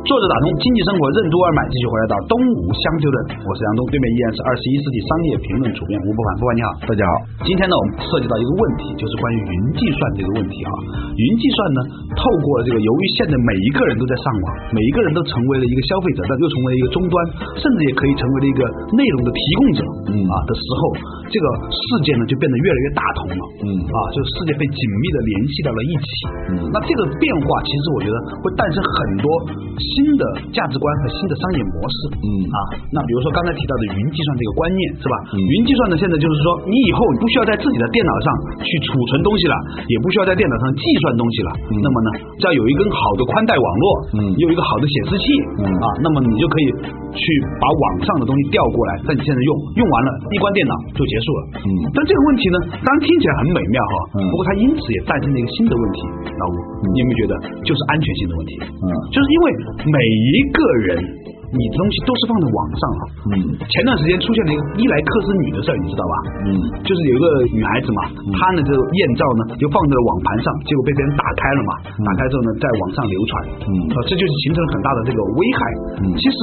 作者打通经济生活任督二脉，继续回来到东吴相对论。我是杨东，对面依然是二十一世纪商业评论主编吴伯凡。伯凡你好，大家好。今天呢，我们涉及到一个问题，就是关于云计算这个问题啊。云计算呢，透过这个，由于现在每一个人都在上网，每一个人都成为了一个消费者，但又成为了一个终端，甚至也可以成为了一个内容的提供者，嗯啊的时候，这个世界呢就变得越来越大同了，嗯啊，就是世界被紧密的联系到了一起。嗯，那这个变化，其实我觉得会诞生很多新的价值观和新的商业模式。嗯啊，那比如说刚才提到的云计算这个观念，是吧？云计算呢，现在就是说，你以后不需要在自己的电脑上去储存东西了，也不需要在电脑上计算东西了。那么呢，只要有一根好的宽带网络，嗯，有一个好的显示器，嗯啊，那么你就可以去把网上的东西调过来，在你现在用，用完了，一关电脑就结束了。嗯，但这个问题呢，当然听起来很美妙哈，不过它因此也诞生了一个新的问题，老吴，你有没有觉得就是安全性的问题？嗯，就是因为每一个人。你的东西都是放在网上了，嗯，前段时间出现了一个伊莱克斯女的事儿，你知道吧？嗯，就是有一个女孩子嘛，她呢这个艳照呢就放在了网盘上，结果被别人打开了嘛，打开之后呢在网上流传，嗯，啊，这就是形成了很大的这个危害。嗯，其实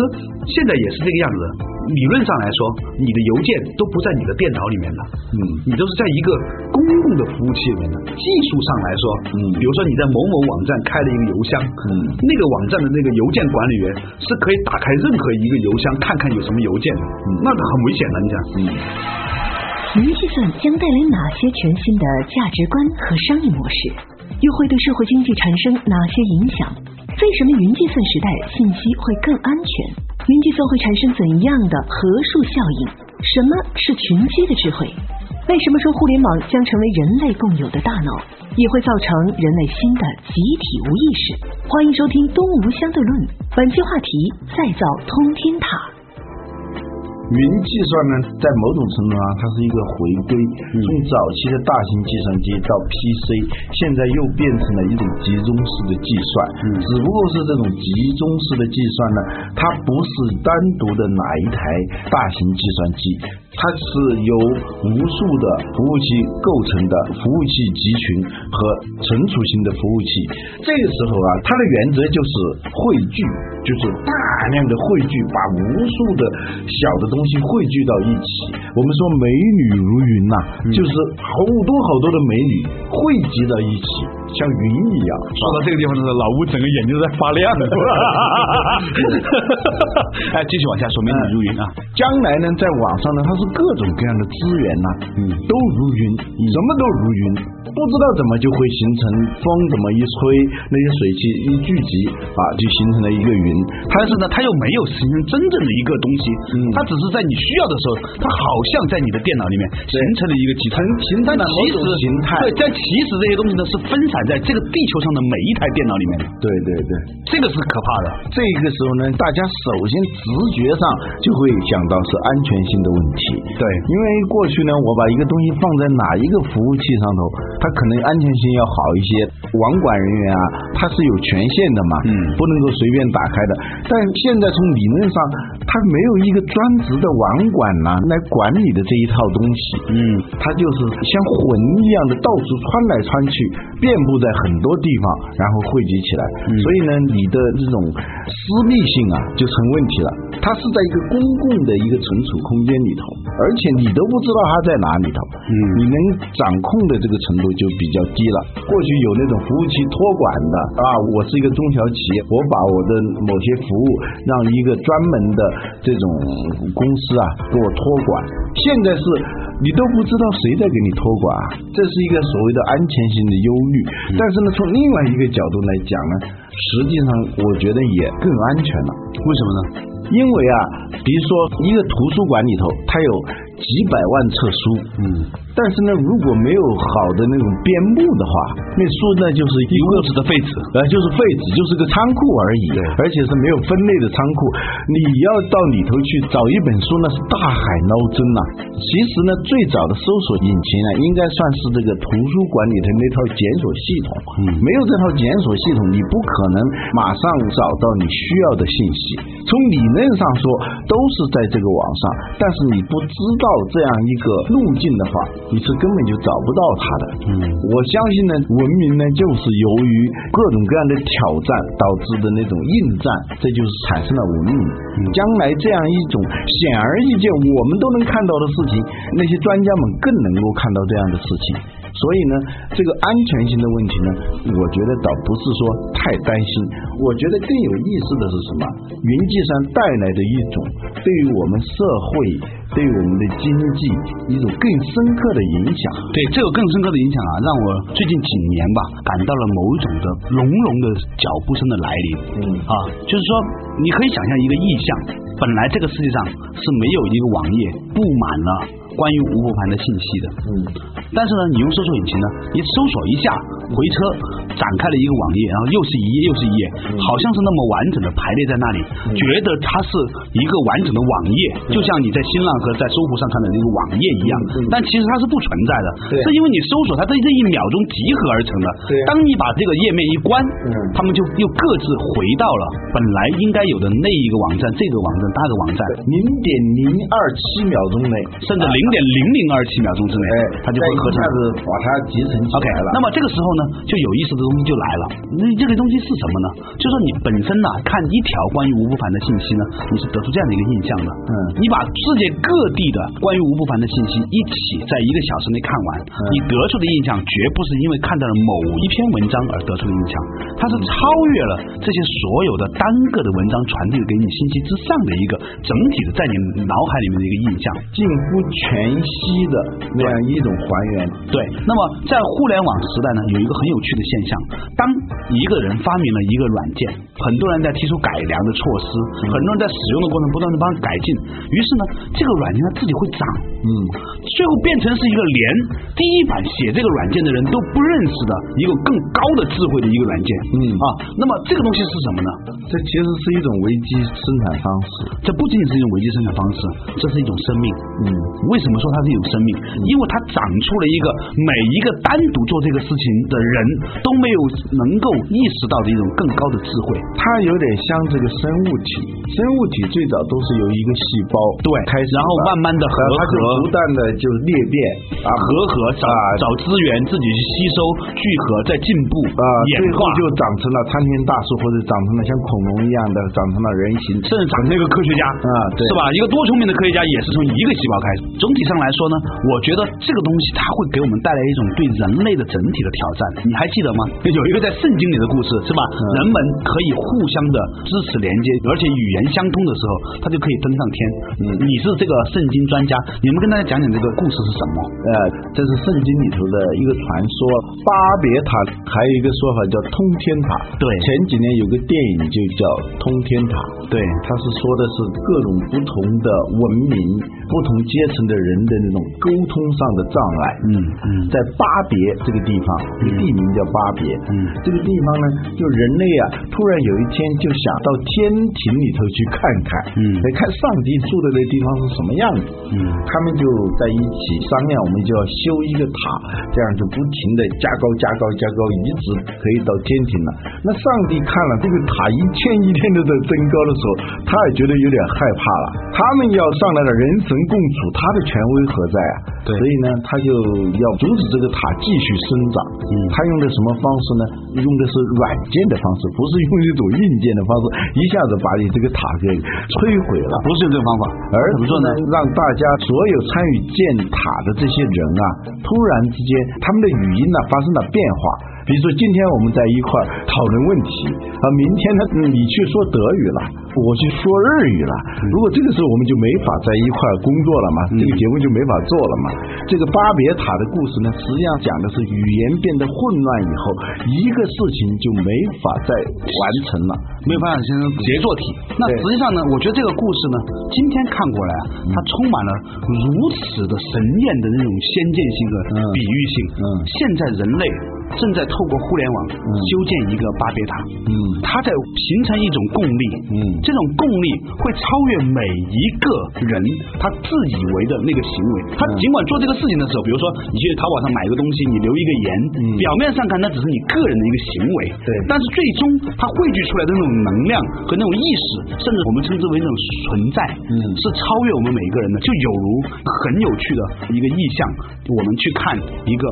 现在也是这个样子，理论上来说，你的邮件都不在你的电脑里面的，嗯，你都是在一个公共的服务器里面的。技术上来说，嗯，比如说你在某某网站开了一个邮箱，嗯，那个网站的那个邮件管理员是可以打开。任何一个邮箱看看有什么邮件的，那很危险的。你想，云计算将带来哪些全新的价值观和商业模式？又会对社会经济产生哪些影响？为什么云计算时代信息会更安全？云计算会产生怎样的核数效应？什么是群居的智慧？为什么说互联网将成为人类共有的大脑，也会造成人类新的集体无意识？欢迎收听《东吴相对论》，本期话题：再造通天塔。云计算呢，在某种程度上，它是一个回归，从早期的大型计算机到 PC，现在又变成了一种集中式的计算。只不过是这种集中式的计算呢，它不是单独的哪一台大型计算机，它是由无数的服务器构成的服务器集群和存储型的服务器。这个时候啊，它的原则就是汇聚，就是大量的汇聚，把无数的小的东。东西汇聚到一起，我们说美女如云呐，就是好多好多的美女汇集到一起，像云一样。说到这个地方的时候，老吴整个眼睛都在发亮了。哎，继续往下说，美女如云啊，将来呢，在网上呢，它是各种各样的资源呐，嗯，都如云，什么都如云。不知道怎么就会形成风怎么一吹，那些水汽一聚集啊，就形成了一个云。但是呢，它又没有形成真正的一个东西，它只是在你需要的时候，它好像在你的电脑里面形成了一个集成形态的某种形态。对，但其实这些东西呢是分散在这个地球上的每一台电脑里面。对对对，这个是可怕的。这个时候呢，大家首先直觉上就会想到是安全性的问题。对，因为过去呢，我把一个东西放在哪一个服务器上头，它可能安全性要好一些，网管人员啊，他是有权限的嘛，嗯，不能够随便打开的。但现在从理论上，它没有一个专职的网管呐来管理的这一套东西，嗯，它就是像魂一样的到处穿来穿去，遍布在很多地方，然后汇集起来。所以呢，你的这种私密性啊就成问题了。它是在一个公共的一个存储空间里头，而且你都不知道它在哪里头，嗯，你能掌控的这个程度就比较低了。过去有那种服务器托管的啊，我是一个中小企业，我把我的某些服务让一个专门的这种公司啊给我托管。现在是你都不知道谁在给你托管，这是一个所谓的安全性的忧虑。但是呢，从另外一个角度来讲呢，实际上我觉得也更安全了。为什么呢？因为啊，比如说一个图书馆里头，它有几百万册书，嗯。但是呢，如果没有好的那种边牧的话，那书呢就是一屋子的废纸，呃，就是废纸，就是个仓库而已，而且是没有分类的仓库。你要到里头去找一本书，那是大海捞针呐。其实呢，最早的搜索引擎呢，应该算是这个图书馆里的那套检索系统。嗯，没有这套检索系统，你不可能马上找到你需要的信息。从理论上说，都是在这个网上，但是你不知道这样一个路径的话，你是根本就找不到它的。嗯，我相信呢，文明呢，就是由于各种各样的挑战导致的那种应战，这就是产生了文明。将来这样一种显而易见我们都能看到的事情，那些专家们更能够看到这样的事情。所以呢，这个安全性的问题呢，我觉得倒不是说太担心。我觉得更有意思的是什么？云计算带来的一种对于我们社会、对于我们的经济一种更深刻的影响。对这个更深刻的影响啊，让我最近几年吧，感到了某一种的隆隆的脚步声的来临。嗯啊，就是说，你可以想象一个意象，本来这个世界上是没有一个网页布满了关于吴伯凡的信息的。嗯。但是呢，你用搜索引擎呢，你搜索一下，回车展开了一个网页，然后又是一页又是一页，好像是那么完整的排列在那里，觉得它是一个完整的网页，就像你在新浪和在搜狐上看的那个网页一样。但其实它是不存在的，是因为你搜索它这这一秒钟集合而成的。当你把这个页面一关，他们就又各自回到了本来应该有的那一个网站，这个网站那个网站，零点零二七秒钟内，甚至零点零零二七秒钟之内，它就会。一下子把它集成起来了。那么这个时候呢，就有意思的东西就来了。那这个东西是什么呢？就是说你本身呢，看一条关于吴不凡的信息呢，你是得出这样的一个印象的。嗯。你把世界各地的关于吴不凡的信息一起在一个小时内看完，你得出的印象绝不是因为看到了某一篇文章而得出的印象，它是超越了这些所有的单个的文章传递给你信息之上的一个整体的在你脑海里面的一个印象，近乎全息的那样一种还。对，那么在互联网时代呢，有一个很有趣的现象，当一个人发明了一个软件，很多人在提出改良的措施，很多人在使用的过程不断的帮他改进，于是呢，这个软件它自己会长，嗯，最后变成是一个连第一版写这个软件的人都不认识的一个更高的智慧的一个软件，嗯啊，那么这个东西是什么呢？这其实是一种危机生产方式，这不仅仅是一种危机生产方式，这是一种生命，嗯，为什么说它是一种生命？因为它长出。了一个每一个单独做这个事情的人都没有能够意识到的一种更高的智慧，它有点像这个生物体。生物体最早都是由一个细胞对开始，然后慢慢的合合，不断的就裂变啊，合合找找资源，自己去吸收聚合，再进步啊，最后就长成了参天大树，或者长成了像恐龙一样的，长成了人形，甚至长成一个科学家啊，对是吧？一个多聪明的科学家也是从一个细胞开始。总体上来说呢，我觉得这个东西它会给我们带来一种对人类的整体的挑战。你还记得吗？有一个在圣经里的故事，是吧？人们可以互相的支持连接，而且语言相通的时候，他就可以登上天。嗯，你是这个圣经专家，你们跟大家讲讲这个故事是什么？呃，这是圣经里头的一个传说。巴别塔还有一个说法叫通天塔。对，前几年有个电影就叫通天塔。对，它是说的是各种不同的文明、不同阶层的人的那种沟通上的障碍。嗯。嗯，在巴别这个地方，这个地名叫巴别。嗯，这个地方呢，就人类啊，突然有一天就想到天庭里头去看看，嗯，来看上帝住的那地方是什么样子。嗯，他们就在一起商量，我们就要修一个塔，这样就不停的加高、加高、加高，一直可以到天庭了。那上帝看了这个塔一天一天的在增高的时候，他也觉得有点害怕了。他们要上来了，人神共处，他的权威何在啊？对，所以呢，他就要。阻止这个塔继续生长，嗯，他用的什么方式呢？用的是软件的方式，不是用一种硬件的方式，一下子把你这个塔给摧毁了。不是用这个方法，而怎么说呢？让大家所有参与建塔的这些人啊，突然之间他们的语音呢发生了变化。比如说，今天我们在一块讨论问题，啊，明天呢你去说德语了，我去说日语了。如果这个时候我们就没法在一块儿工作了嘛，这个节目就没法做了嘛。这个巴别塔的故事呢，实际上讲的是语言变得混乱以后，一个事情就没法再完成了，没有办法形成杰作体。那实际上呢，我觉得这个故事呢，今天看过来啊，它充满了如此的神验的那种先见性和嗯比喻性。嗯现在人类正在透过互联网修建一个巴别塔，嗯。它在形成一种共力，嗯。这种共力会超越每一个人。他自以为的那个行为。他尽管做这个事情的时候，比如说你去淘宝上买一个东西，你留一个言，嗯。表面上看那只是你个人的一个行为，对。但是最终它汇聚出来的那种能量和那种意识，甚至我们称之为那种存在，嗯。是超越我们每一个人的，就有如很有趣的一个意象，我们去看一个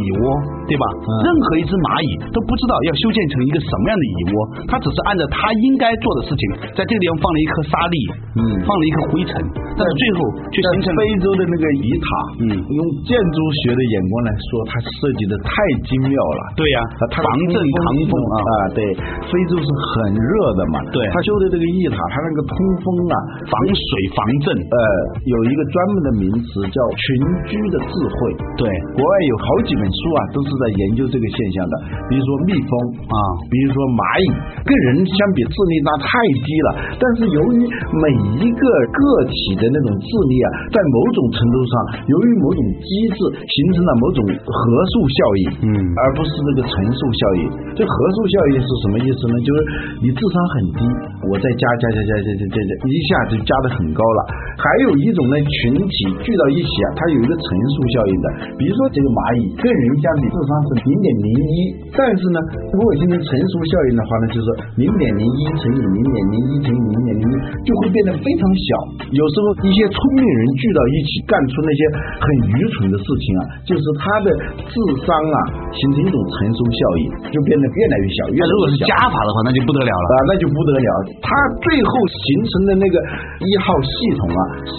蚁窝，对吧？嗯任何一只蚂蚁都不知道要修建成一个什么样的蚁窝，它只是按照它应该做的事情，在这个地方放了一颗沙粒，嗯放了一颗灰尘，但是最后却形成非洲的那个蚁塔，嗯用建筑学的眼光来说，它设计的太精妙了。对呀、啊，它防震抗风啊。啊，对，非洲是很热的嘛，对它修的这个蚁塔，它那个通风啊，防水防震，呃，有一个专门的名词叫群居的智慧。对国外有好几本书啊，都是在研究这个现象的，比如说蜜蜂啊，比如说蚂蚁，跟人相比智力那太低了。但是由于每一个个体的那种智力啊，在某种程度上，由于某种机制形成了某种合数效应，嗯，而不是那个乘数效应。这合数效应是什么意思呢？就是你智商很低，我再加加加加加加加，一下就加的很高了。还有一种呢，群体聚到一起啊，它有一个乘数效应的，比如说这个蚂蚁跟人相比智商是零点零一，但是呢，如果形成乘数效应的话呢，就是零点零一乘以零点零一乘以零点零一，就会变得非常小。有时候一些聪明人聚到一起，干出那些很愚蠢的事情啊，就是他的智商啊形成一种乘数效应，就变得越来越小，越如果是。加法的话，那就不得了了。啊，那就不得了。它最后形成的那个一号系统啊，是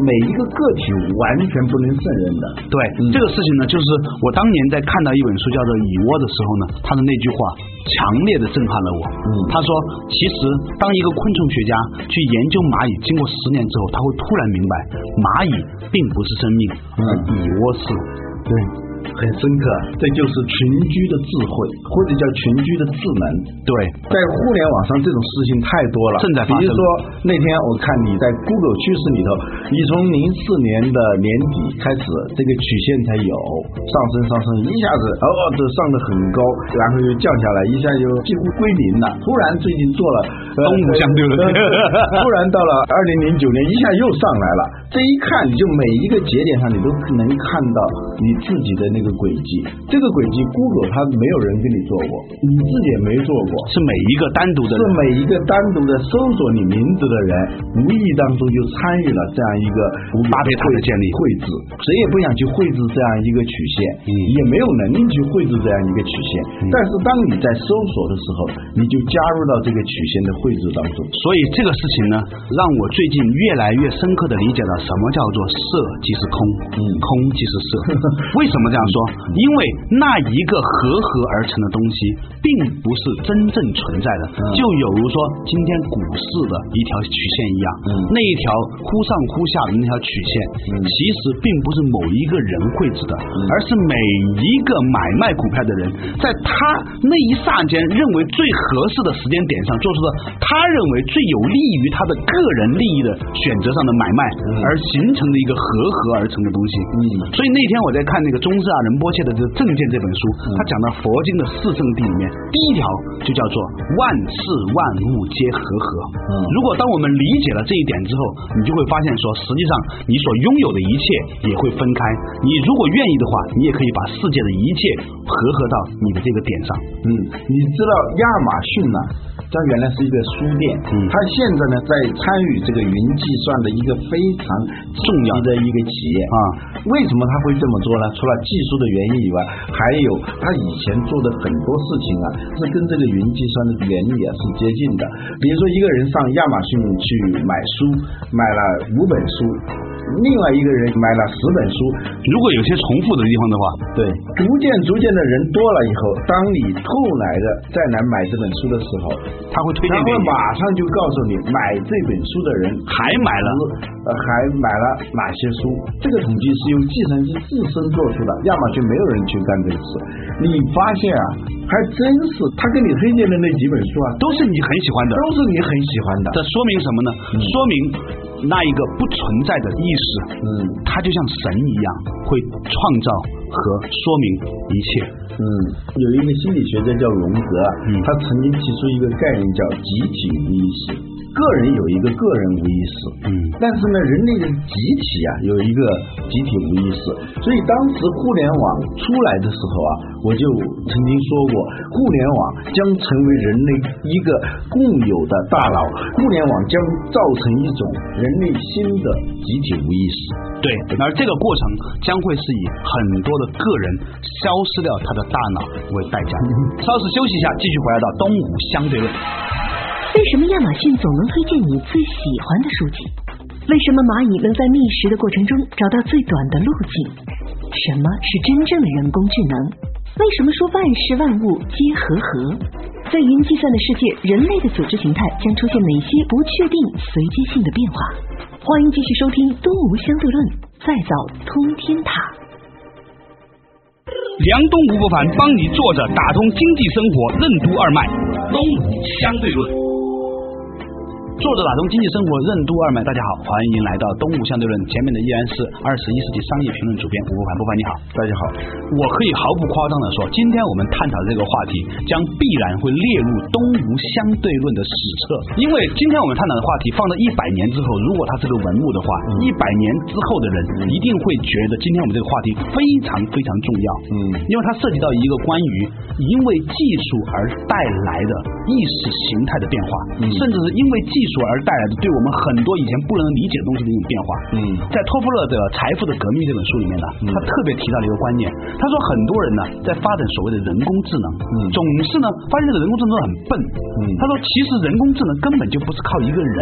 每一个个体完全不能胜任的。对、这个事情呢，就是我当年在看到一本书叫做《蚁窝》的时候呢，他的那句话强烈的震撼了我。嗯他说，其实当一个昆虫学家去研究蚂蚁，经过十年之后，他会突然明白，蚂蚁并不是生命，而蚁窝是。对，很深刻，这就是群居的智慧，或者叫群居的智能。对，在互联网上这种事情太多了，正在发生比如说那天我看你在 Google 趋势里头，你从零四年的年底开始，这个曲线才有上升上升，一下子哦这上的很高，然后又降下来，一下就几乎归零了。突然最近做了呃 东吴相对论 突然到了二零零九年，一下又上来了。这一看，你就每一个节点上，你都能看到你自己的那个轨迹。这个轨迹，Google 它没有人跟你做过，你自己也没做过。是每一个单独的是每一个单独的搜索你名字的人，无意当中就参与了这样一个巴别塔的建立绘制。谁也不想去绘制这样一个曲线，嗯也没有能力去绘制这样一个曲线。但是当你在搜索的时候，你就加入到这个曲线的绘制当中。所以这个事情呢，让我最近越来越深刻的理解了什么叫做色即是空，嗯空即是色。为什么这样说？因为那一个合合而成的东西，并不是真正存在的。嗯就有如说今天股市的一条曲线一样，嗯那一条忽上忽下的那条曲线，嗯其实并不是某一个人绘制的，而是每一个买卖股票的人，在他那一刹间认为最合适的时间点上，做出了他认为最有利于他的个人利益的选择上的买卖，而形成的一个合合而成的东西。嗯所以那天我在看那个中斯啊仁波切的这个《正见》这本书，他讲到佛经的四圣谛里面，第一条就叫做万事万物皆和合。嗯如果当我们理解了这一点之后，你就会发现说，实际上你所拥有的一切也会分开。你如果愿意的话，你也可以把世界的一切合合到你的这个点上。嗯，你知道亚马逊呢、它原来是一个书店，嗯它现在呢在参与这个云计算的一个非常重要的一个企业啊。为什么他会这么做呢？除了技术的原因以外，还有他以前做的很多事情啊，是跟这个云计算的原理啊是接近的。比如说，一个人上亚马逊去买书，买了五本书，另外一个人买了十本书，如果有些重复的地方的话，对，逐渐逐渐的人多了以后，当你后来的再来买这本书的时候，他会推荐给你，马上就告诉你买这本书的人还买了呃，还买了哪些书？这个统计是用计算机自身做出的，亚马逊没有人去干这个事。你发现啊，还真是他给你推荐的那几本书啊，都是你很喜欢的，都是你很喜欢的。这说明什么呢？说明那一个不存在的意识，嗯它就像神一样，会创造和说明一切。嗯，有一个心理学家叫荣格，嗯他曾经提出一个概念叫集体无意识。个人有一个个人无意识，嗯但是呢，人类的集体啊有一个集体无意识，所以当时互联网出来的时候啊，我就曾经说过，互联网将成为人类一个共有的大脑，互联网将造成一种人类新的集体无意识。对，而这个过程将会是以很多的个人消失掉他的大脑为代价。稍事休息一下，继续回来到东吴相对论。为什么亚马逊总能推荐你最喜欢的书籍？为什么蚂蚁能在觅食的过程中找到最短的路径？什么是真正的人工智能？为什么说万事万物皆和合？在云计算的世界，人类的组织形态将出现哪些不确定、随机性的变化？欢迎继续收听《东吴相对论》，再造通天塔。梁东吴不凡帮你坐着打通经济生活任督二脉，东吴相对论。作者打通经济生活任督二脉，大家好，欢迎来到东吴相对论。前面的依然是二十一世纪商业评论主编吴不凡，吴凡你好，大家好，我可以毫不夸张的说，今天我们探讨的这个话题将必然会列入东吴相对论的史册，因为今天我们探讨的话题放到一百年之后，如果它是个文物的话，一百年之后的人一定会觉得今天我们这个话题非常非常重要，嗯。因为它涉及到一个关于因为技术而带来的意识形态的变化，甚至是因为技术而带来的对我们很多以前不能理解的东西的一种变化。嗯在托夫勒的《财富的革命》这本书里面呢，他特别提到了一个观念，他说很多人呢在发展所谓的人工智能，嗯总是呢发现这个人工智能很笨。嗯他说其实人工智能根本就不是靠一个人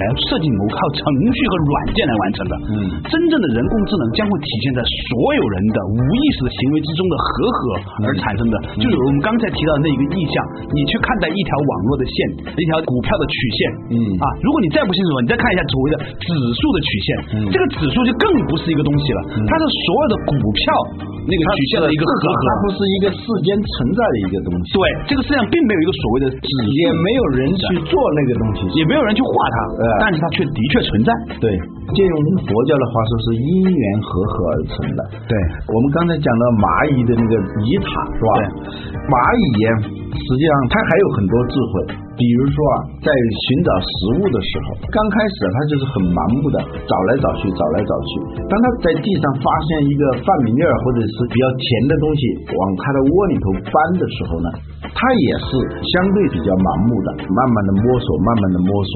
来设计某靠程序和软件来完成的。嗯真正的人工智能将会体现在所有人的无意识的行为之中的合合而产生的，就有我们刚才提到的那一个意象，你去看待一条网络的线，一条股票的曲线，嗯。啊，如果你再不清楚，你再看一下所谓的指数的曲线，嗯。这个指数就更不是一个东西了，它是所有的股票那个曲线的一个合至少它不。是一个世间存在的一个东西。对，这个世界上并没有一个所谓的指数，也没有人去做那个东西，也没有人去画它，呃但是它却的确存在。对，借用佛教的话说是因缘和合而成的。对，我们刚才讲到蚂蚁的那个蚁塔是吧？对，蚂蚁呀，实际上它还有很多智慧。比如说啊，在寻找食物的时候，刚开始啊它就是很盲目的找来找去，找来找去。当它在地上发现一个饭米粒儿或者是比较甜的东西，往它的窝里头搬的时候呢，它也是相对比较盲目的，慢慢的摸索，慢慢的摸索。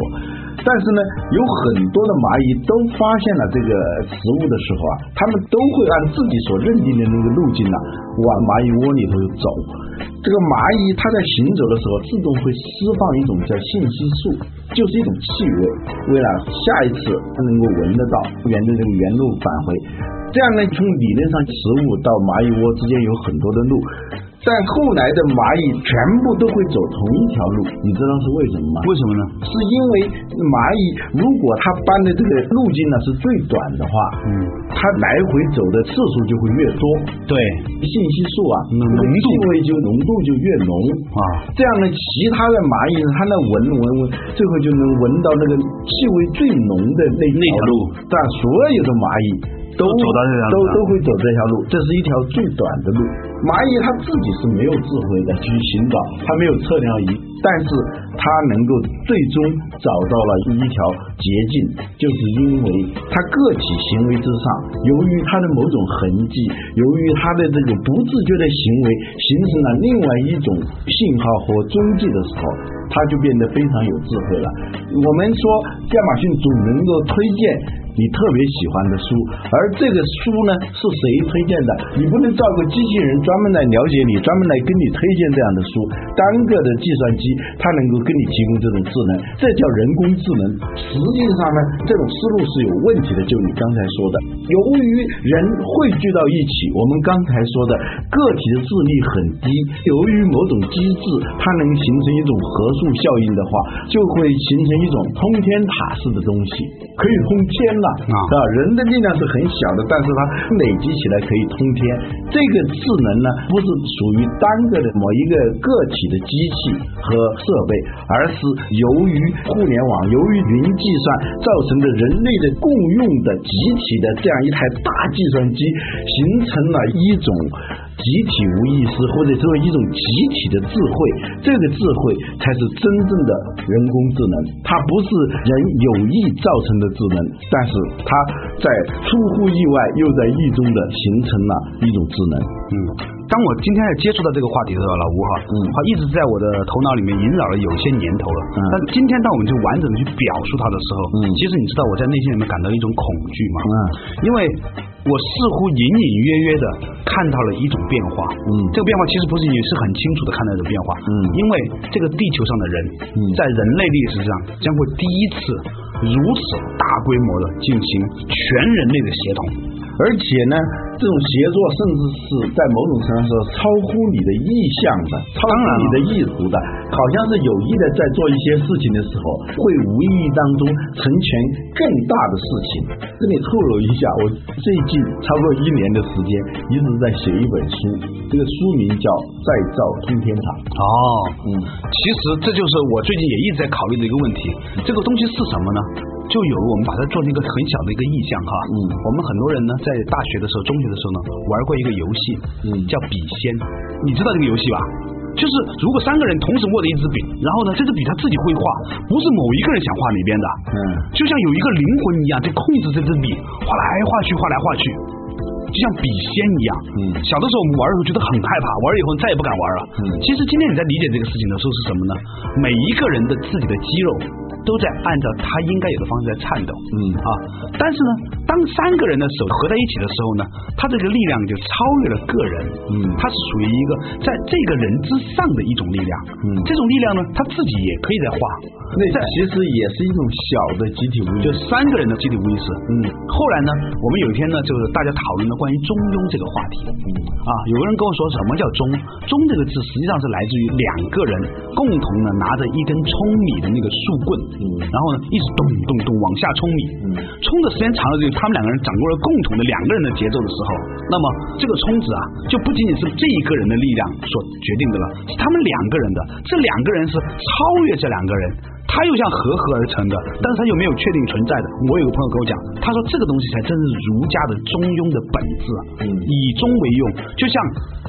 但是呢，有很多的蚂蚁都发现了这个食物的时候啊，它们都会按自己所认定的那个路径呢、往蚂蚁窝里头走。这个蚂蚁它在行走的时候，自动会释放一种叫信息素，就是一种气味，为了下一次它能够闻得到，沿着这个原路返回。这样呢，从理论上，食物到蚂蚁窝之间有很多的路，但后来的蚂蚁全部都会走同一条路，你知道是为什么吗？为什么呢？是因为蚂蚁如果它搬的这个路径呢是最短的话，嗯，它来回走的次数就会越多，对。信息素啊，浓度。气味就浓度就越浓。啊，这样呢，其他的蚂蚁，它那闻闻闻，最后就能闻到那个气味最浓的那那条路，但所有的蚂蚁。都都走到这条路都都会走这条路，这是一条最短的路。蚂蚁它自己是没有智慧的去寻找，它没有测量仪，但是它能够最终找到了一条捷径，就是因为它个体行为之上，由于它的某种痕迹，由于它的这个不自觉的行为，形成了另外一种信号和踪迹的时候，它就变得非常有智慧了。我们说亚马逊总能够推荐。你特别喜欢的书，而这个书呢是谁推荐的？你不能造个机器人专门来了解你，专门来跟你推荐这样的书。单个的计算机它能够跟你提供这种智能，这叫人工智能。实际上呢，这种思路是有问题的。就你刚才说的，由于人汇聚到一起，我们刚才说的个体的智力很低，由于某种机制它能形成一种合数效应的话，就会形成一种通天塔式的东西，可以通天了啊！人的力量是很小的，但是它累积起来可以通天。这个智能呢，不是属于单个的某一个个体的机器和设备，而是由于互联网、由于云计算造成的人类的共用的集体的这样一台大计算机，形成了一种。集体无意识，或者作为一种集体的智慧，这个智慧才是真正的人工智能。它不是人有意造成的智能，但是它在出乎意外又在意中的形成了一种智能。嗯，当我今天在接触到这个话题的时候，老吴哈，嗯，他一直在我的头脑里面萦绕了有些年头了。嗯，但今天当我们就完整的去表述它的时候，嗯，其实你知道我在内心里面感到一种恐惧吗？嗯，因为。我似乎隐隐约约的看到了一种变化，嗯，这个变化其实不是你是很清楚的看到一种变化，嗯，因为这个地球上的人，嗯，在人类历史上将会第一次如此大规模的进行全人类的协同。而且呢，这种协作甚至是在某种程度上超乎你的意向的，超乎你的意图的，好像是有意的在做一些事情的时候，会无意当中成全更大的事情。这里透露一下，我最近差不多一年的时间一直在写一本书，这个书名叫《再造通天塔》。哦，嗯，其实这就是我最近也一直在考虑的一个问题，这个东西是什么呢？就有我们把它做成一个很小的一个意象哈，嗯，我们很多人呢在大学的时候、中学的时候呢玩过一个游戏，嗯，叫笔仙，你知道这个游戏吧？就是如果三个人同时握着一支笔，然后呢这支笔他自己会画，不是某一个人想画哪边的，嗯，就像有一个灵魂一样在控制这支笔画来画去、画来画去，就像笔仙一样。嗯，小的时候我们玩的时候觉得很害怕，玩了以后再也不敢玩了。嗯，其实今天你在理解这个事情的时候是什么呢？每一个人的自己的肌肉。都在按照他应该有的方式在颤抖，嗯。啊，但是呢，当三个人的手合在一起的时候呢，他这个力量就超越了个人，嗯，它是属于一个在这个人之上的一种力量，嗯，这种力量呢，他自己也可以在画，那其实也是一种小的集体无意识，就三个人的集体无意识，嗯，后来呢，我们有一天呢，就是大家讨论了关于中庸这个话题，嗯。啊，有个人跟我说什么叫中，中这个字实际上是来自于两个人共同呢拿着一根冲米的那个树棍。然后呢，一直咚咚咚往下冲米，冲的时间长了之后，他们两个人掌握了共同的两个人的节奏的时候，那么这个冲子啊，就不仅仅是这一个人的力量所决定的了，是他们两个人的，这两个人是超越这两个人。它又像合合而成的，但是它又没有确定存在的。我有个朋友跟我讲，他说这个东西才真是儒家的中庸的本质，啊以中为用，就像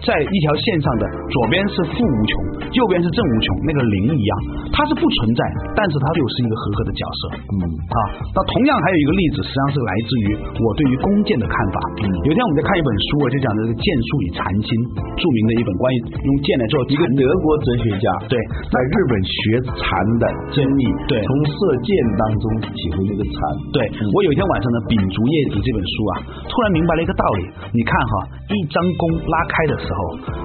在一条线上的左边是负无穷，右边是正无穷，那个零一样，它是不存在，但是它又是一个合格的角色。嗯啊，那同样还有一个例子，实际上是来自于我对于弓箭的看法。嗯有一天我们在看一本书，我就讲这个箭术与禅心，著名的一本关于用箭来做一个德国哲学家对在日本学禅的真理。对，从射箭当中体会那个禅。对我有一天晚上呢，秉烛夜读这本书啊，突然明白了一个道理。你看哈，一张弓拉开的时候，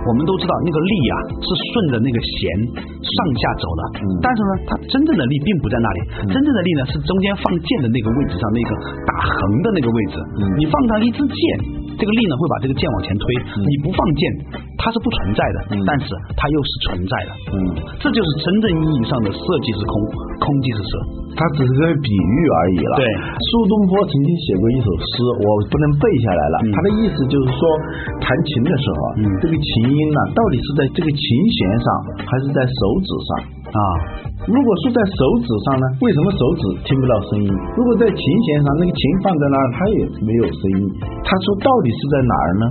我们都知道那个力啊是顺着那个弦上下走的，但是呢，它真正的力并不在那里，真正的力呢是中间放箭的那个位置上那个打横的那个位置。你放上一支箭，这个力呢会把这个箭往前推。你不放箭，它是不存在的，但是它又是存在的。嗯，这就是真正意义上的。色即是空，空即是色，它只是个比喻而已了。对，苏东坡曾经写过一首诗，我不能背下来了。他的意思就是说，弹琴的时候，这个琴音呢，到底是在这个琴弦上，还是在手指上啊？如果是在手指上呢，为什么手指听不到声音？如果在琴弦上，那个琴放在那儿，它也没有声音。它说，到底是在哪儿呢？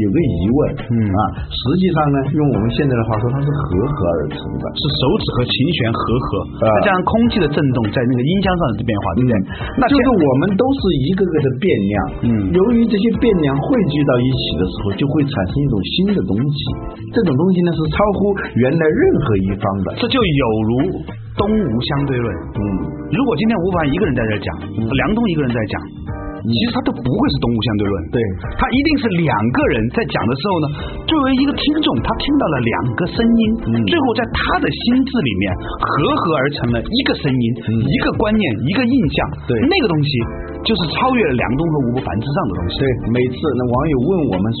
有个疑问，嗯啊，实际上呢，用我们现在的话说，它是合合而成的，是手指和琴弦合合，再加上空气的震动在那个音箱上的变化，对不对？那就是我们都是一个个的变量，嗯，由于这些变量汇聚到一起的时候，就会产生一种新的东西，这种东西呢是超乎原来任何一方的，这就有如东吴相对论，嗯，如果今天吴凡一个人在这讲，梁东一个人在讲。其实它都不会是东吴相对论。对，它一定是两个人在讲的时候呢，作为一个听众，他听到了两个声音，最后在他的心智里面合合而成了一个声音、一个观念、一个印象。对那个东西就是超越了梁冬和吴伯凡之上的东西。对，每次那网友问我们说，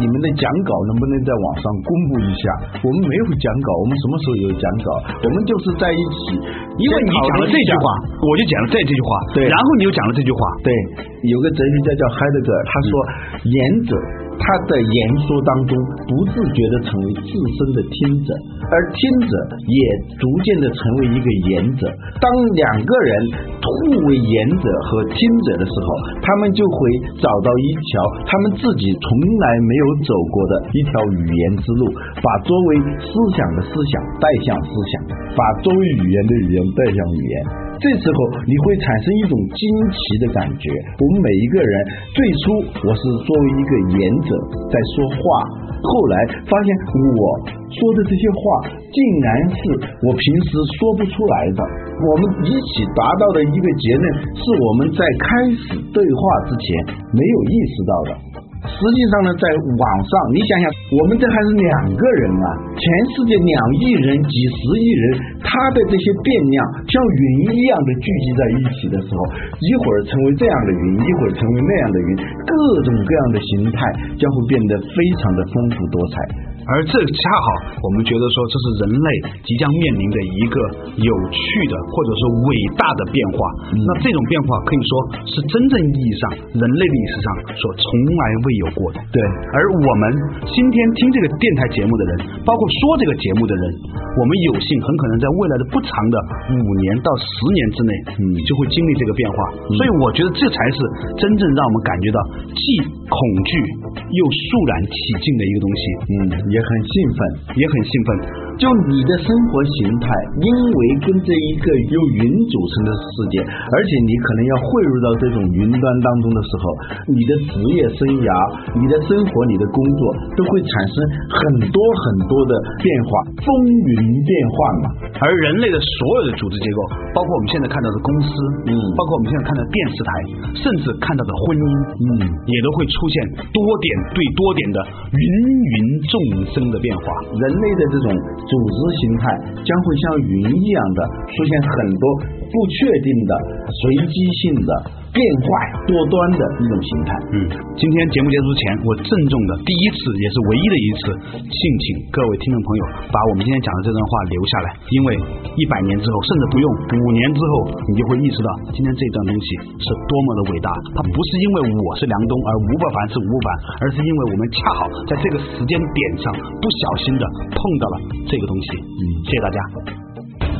你们的讲稿能不能在网上公布一下？我们没有讲稿，我们什么时候有讲稿？我们就是在一起，因为你讲了这句话，我就讲了这这句话，对然后你又讲了这句话，对，有个哲学家叫海德格尔，他说言者。他在言说当中不自觉地成为自身的听者，而听者也逐渐地成为一个言者。当两个人互为言者和听者的时候，他们就会找到一条他们自己从来没有走过的一条语言之路，把作为思想的思想带向思想，把作为语言的语言带向语言。这时候你会产生一种惊奇的感觉。我们每一个人最初我是作为一个言者在说话，后来发现我说的这些话竟然是我平时说不出来的。我们一起达到的一个结论是我们在开始对话之前没有意识到的。实际上呢，在网上，你想想，我们这还是两个人啊，全世界两亿人、几十亿人，他的这些变量像云一样的聚集在一起的时候，一会儿成为这样的云，一会儿成为那样的云，各种各样的形态将会变得非常的丰富多彩。而这恰好，我们觉得说这是人类即将面临的一个有趣的或者是伟大的变化。那这种变化可以说是真正意义上人类历史上所从来未有过的。对，而我们今天听这个电台节目的人，包括说这个节目的人，我们有幸很可能在未来的不长的五年到十年之内，你，就会经历这个变化。所以我觉得这才是真正让我们感觉到既恐惧又肃然起敬的一个东西。嗯，也很兴奋。也很兴奋。就你的生活形态，因为跟这一个由云组成的世界，而且你可能要汇入到这种云端当中的时候，你的职业生涯、你的生活、你的工作都会产生很多很多的变化，风云变幻嘛。而人类的所有的组织结构，包括我们现在看到的公司，嗯包括我们现在看到的电视台，甚至看到的婚姻，嗯也都会出现多点对多点的芸芸众生的变化。人类的这种组织形态将会像云一样的出现很多不确定的、随机性的、变坏多端的一种形态。嗯，今天节目结束前，我郑重的第一次也是唯一的一次，敬请各位听众朋友把我们今天讲的这段话留下来，因为一百年之后，甚至不用五年之后，你就会意识到今天这段东西是多么的伟大。它不是因为我是梁冬，而吴伯凡是吴伯凡，而是因为我们恰好在这个时间点上不小心的碰到了这个东西。嗯，谢谢大家。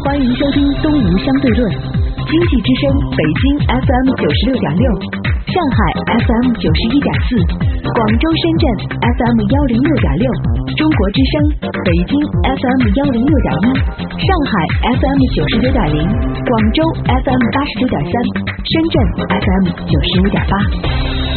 欢迎收听《东吴相对论》，经济之声北京 FM 九十六点六，上海 FM 九十一点四，广州、深圳 FM 幺零六点六，中国之声北京 FM 幺零六点一，上海 FM 九十九点零，广州 FM 八十九点三，深圳 FM 九十五点八。